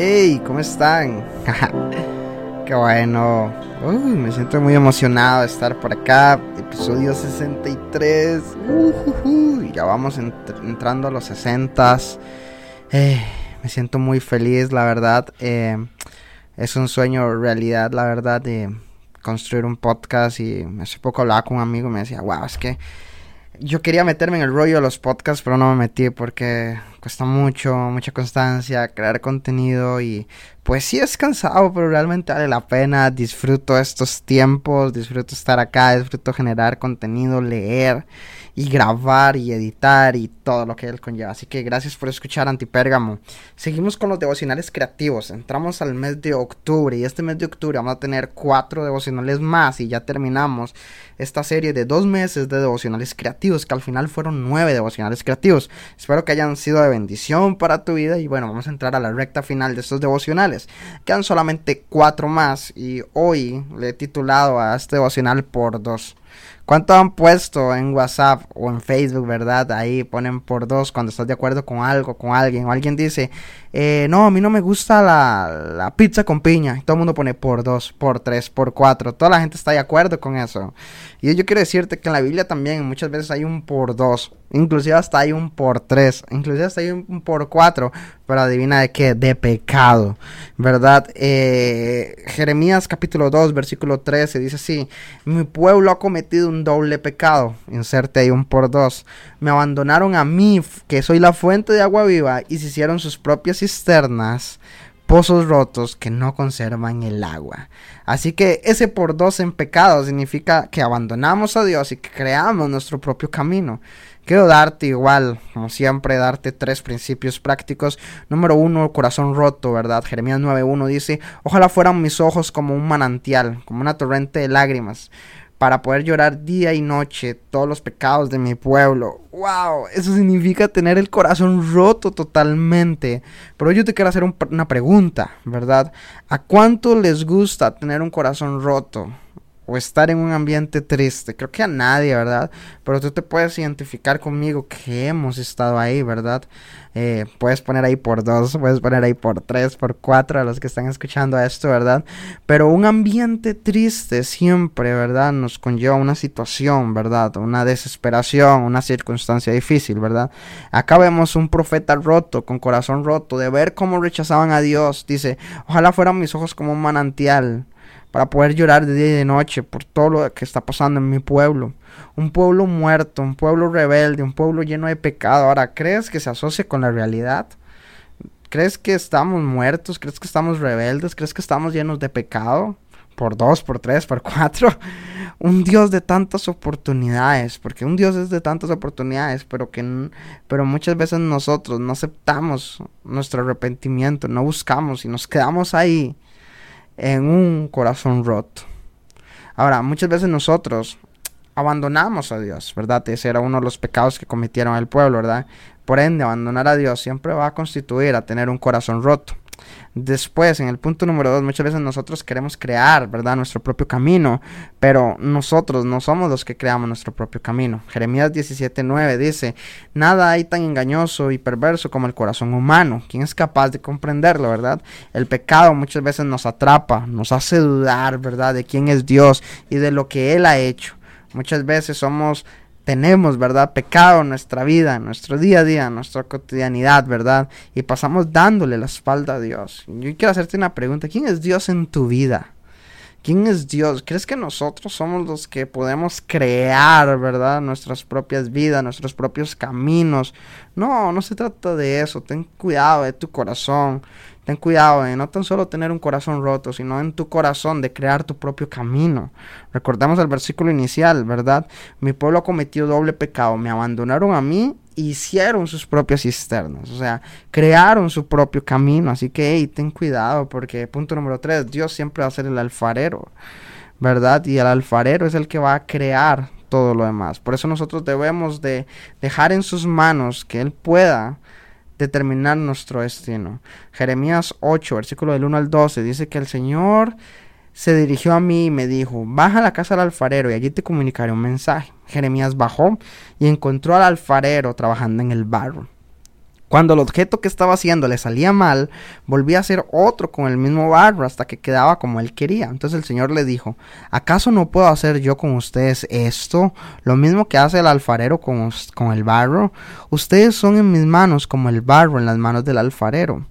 ¡Hey! ¿Cómo están? Qué bueno. Me siento muy emocionado de estar por acá. Episodio 63. Uh, ya vamos entrando a los 60. Eh, me siento muy feliz, la verdad. Eh, es un sueño realidad, la verdad, de construir un podcast. Y hace poco hablaba con un amigo y me decía, wow, es que yo quería meterme en el rollo de los podcasts, pero no me metí porque cuesta mucho, mucha constancia, crear contenido y pues sí es cansado, pero realmente vale la pena. Disfruto estos tiempos, disfruto estar acá, disfruto generar contenido, leer y grabar y editar y todo lo que él conlleva. Así que gracias por escuchar Antipérgamo. Seguimos con los devocionales creativos. Entramos al mes de octubre y este mes de octubre vamos a tener cuatro devocionales más y ya terminamos esta serie de dos meses de devocionales creativos que al final fueron nueve devocionales creativos. Espero que hayan sido bendición para tu vida y bueno, vamos a entrar a la recta final de estos devocionales. Quedan solamente cuatro más y hoy le he titulado a este devocional por dos. ¿Cuánto han puesto en WhatsApp o en Facebook, verdad? Ahí ponen por dos cuando estás de acuerdo con algo, con alguien. O alguien dice, eh, no, a mí no me gusta la, la, pizza con piña. Y todo el mundo pone por dos, por tres, por cuatro. Toda la gente está de acuerdo con eso. Y yo quiero decirte que en la Biblia también muchas veces hay un por dos. Inclusive hasta hay un por tres. Inclusive hasta hay un por cuatro. Pero adivina de qué? De pecado. ¿Verdad? Eh, Jeremías capítulo 2, versículo 13 dice así. Mi pueblo ha cometido un doble pecado. Inserte ahí un por dos. Me abandonaron a mí, que soy la fuente de agua viva. Y se hicieron sus propias cisternas pozos rotos que no conservan el agua. Así que ese por dos en pecado significa que abandonamos a Dios y que creamos nuestro propio camino. Quiero darte igual, como siempre, darte tres principios prácticos. Número uno, corazón roto, ¿verdad? Jeremías 9.1 dice, ojalá fueran mis ojos como un manantial, como una torrente de lágrimas para poder llorar día y noche todos los pecados de mi pueblo. ¡Wow! Eso significa tener el corazón roto totalmente. Pero yo te quiero hacer una pregunta, ¿verdad? ¿A cuánto les gusta tener un corazón roto? O estar en un ambiente triste. Creo que a nadie, ¿verdad? Pero tú te puedes identificar conmigo que hemos estado ahí, ¿verdad? Eh, puedes poner ahí por dos, puedes poner ahí por tres, por cuatro a los que están escuchando esto, ¿verdad? Pero un ambiente triste siempre, ¿verdad? Nos conlleva una situación, ¿verdad? Una desesperación, una circunstancia difícil, ¿verdad? Acá vemos un profeta roto, con corazón roto, de ver cómo rechazaban a Dios. Dice, ojalá fueran mis ojos como un manantial para poder llorar de día y de noche por todo lo que está pasando en mi pueblo. Un pueblo muerto, un pueblo rebelde, un pueblo lleno de pecado. Ahora, ¿crees que se asocia con la realidad? ¿Crees que estamos muertos? ¿Crees que estamos rebeldes? ¿Crees que estamos llenos de pecado? Por dos, por tres, por cuatro. Un Dios de tantas oportunidades. Porque un Dios es de tantas oportunidades. Pero que pero muchas veces nosotros no aceptamos nuestro arrepentimiento. No buscamos y nos quedamos ahí en un corazón roto. Ahora, muchas veces nosotros abandonamos a Dios, ¿verdad? Ese era uno de los pecados que cometieron el pueblo, ¿verdad? Por ende, abandonar a Dios siempre va a constituir a tener un corazón roto. Después, en el punto número dos, muchas veces nosotros queremos crear, ¿verdad? Nuestro propio camino, pero nosotros no somos los que creamos nuestro propio camino. Jeremías 17:9 dice, nada hay tan engañoso y perverso como el corazón humano. ¿Quién es capaz de comprenderlo, verdad? El pecado muchas veces nos atrapa, nos hace dudar, ¿verdad? De quién es Dios y de lo que Él ha hecho. Muchas veces somos tenemos, ¿verdad? Pecado en nuestra vida, en nuestro día a día, en nuestra cotidianidad, ¿verdad? Y pasamos dándole la espalda a Dios. Yo quiero hacerte una pregunta. ¿Quién es Dios en tu vida? ¿Quién es Dios? ¿Crees que nosotros somos los que podemos crear, verdad? Nuestras propias vidas, nuestros propios caminos, No, no se trata de eso. Ten cuidado de tu corazón. Ten cuidado de no tan solo tener un corazón roto, sino en tu corazón de crear tu propio camino. Recordamos el versículo inicial, ¿verdad? Mi pueblo ha cometido doble pecado. Me abandonaron a mí hicieron sus propias cisternas, o sea, crearon su propio camino. Así que, hey, ten cuidado, porque punto número tres, Dios siempre va a ser el alfarero, ¿verdad? Y el alfarero es el que va a crear todo lo demás. Por eso nosotros debemos de dejar en sus manos que Él pueda determinar nuestro destino. Jeremías 8, versículo del 1 al 12, dice que el Señor se dirigió a mí y me dijo, baja a la casa del alfarero y allí te comunicaré un mensaje. Jeremías bajó y encontró al alfarero trabajando en el barro. Cuando el objeto que estaba haciendo le salía mal, volvía a hacer otro con el mismo barro hasta que quedaba como él quería. Entonces el Señor le dijo, ¿acaso no puedo hacer yo con ustedes esto? Lo mismo que hace el alfarero con, con el barro. Ustedes son en mis manos como el barro en las manos del alfarero.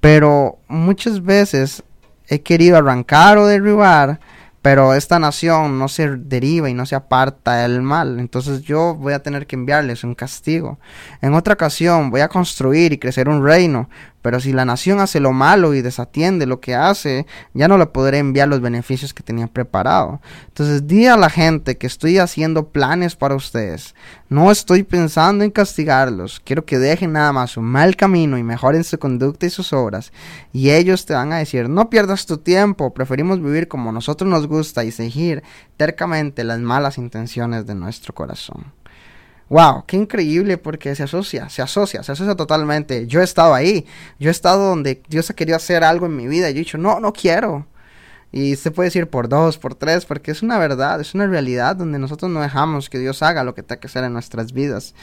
Pero muchas veces he querido arrancar o derribar pero esta nación no se deriva y no se aparta del mal. Entonces yo voy a tener que enviarles un castigo. En otra ocasión voy a construir y crecer un reino, pero si la nación hace lo malo y desatiende lo que hace, ya no le podré enviar los beneficios que tenía preparado. Entonces di a la gente que estoy haciendo planes para ustedes. No estoy pensando en castigarlos. Quiero que dejen nada más su mal camino y mejoren su conducta y sus obras. Y ellos te van a decir, no pierdas tu tiempo, preferimos vivir como nosotros nos gusta y seguir tercamente las malas intenciones de nuestro corazón. Wow, qué increíble porque se asocia, se asocia, se asocia totalmente. Yo he estado ahí, yo he estado donde Dios ha querido hacer algo en mi vida y yo he dicho, no, no quiero. Y se puede decir por dos, por tres, porque es una verdad, es una realidad donde nosotros no dejamos que Dios haga lo que tenga que hacer en nuestras vidas.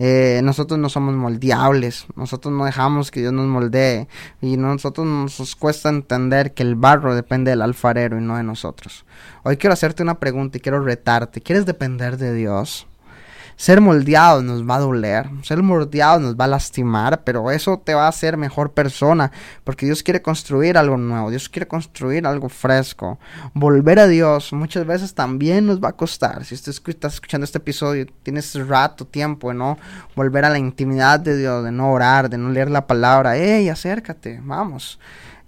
Eh, nosotros no somos moldeables, nosotros no dejamos que Dios nos moldee y nosotros nos cuesta entender que el barro depende del alfarero y no de nosotros. Hoy quiero hacerte una pregunta y quiero retarte. ¿Quieres depender de Dios? Ser moldeado nos va a doler, ser moldeado nos va a lastimar, pero eso te va a hacer mejor persona, porque Dios quiere construir algo nuevo, Dios quiere construir algo fresco. Volver a Dios muchas veces también nos va a costar. Si estás escuchando este episodio, tienes rato, tiempo de no volver a la intimidad de Dios, de no orar, de no leer la palabra, hey, acércate, vamos.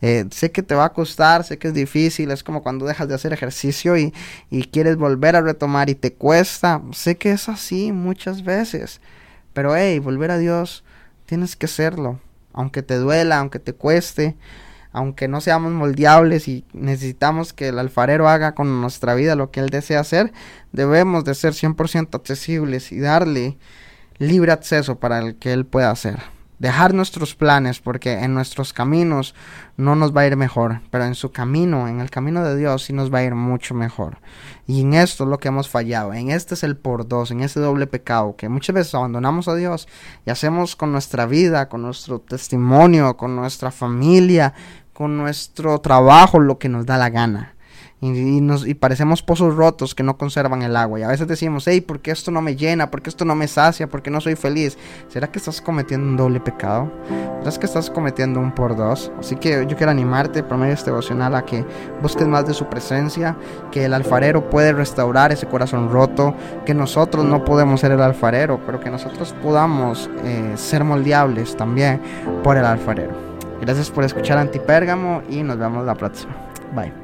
Eh, sé que te va a costar, sé que es difícil, es como cuando dejas de hacer ejercicio y, y quieres volver a retomar y te cuesta. Sé que es así muchas veces, pero hey, volver a Dios, tienes que hacerlo, aunque te duela, aunque te cueste, aunque no seamos moldeables y necesitamos que el alfarero haga con nuestra vida lo que él desea hacer, debemos de ser 100% accesibles y darle libre acceso para el que él pueda hacer dejar nuestros planes porque en nuestros caminos no nos va a ir mejor, pero en su camino, en el camino de Dios sí nos va a ir mucho mejor. Y en esto es lo que hemos fallado, en este es el por dos, en ese doble pecado que muchas veces abandonamos a Dios y hacemos con nuestra vida, con nuestro testimonio, con nuestra familia, con nuestro trabajo lo que nos da la gana y, nos, y parecemos pozos rotos que no conservan el agua. Y a veces decimos, hey, ¿por qué esto no me llena? ¿Por qué esto no me sacia? ¿Por qué no soy feliz? ¿Será que estás cometiendo un doble pecado? ¿Será que estás cometiendo un por dos? Así que yo quiero animarte por medio de este devocional a que busques más de su presencia, que el alfarero puede restaurar ese corazón roto, que nosotros no podemos ser el alfarero, pero que nosotros podamos eh, ser moldeables también por el alfarero. Gracias por escuchar Antipérgamo y nos vemos la próxima. Bye.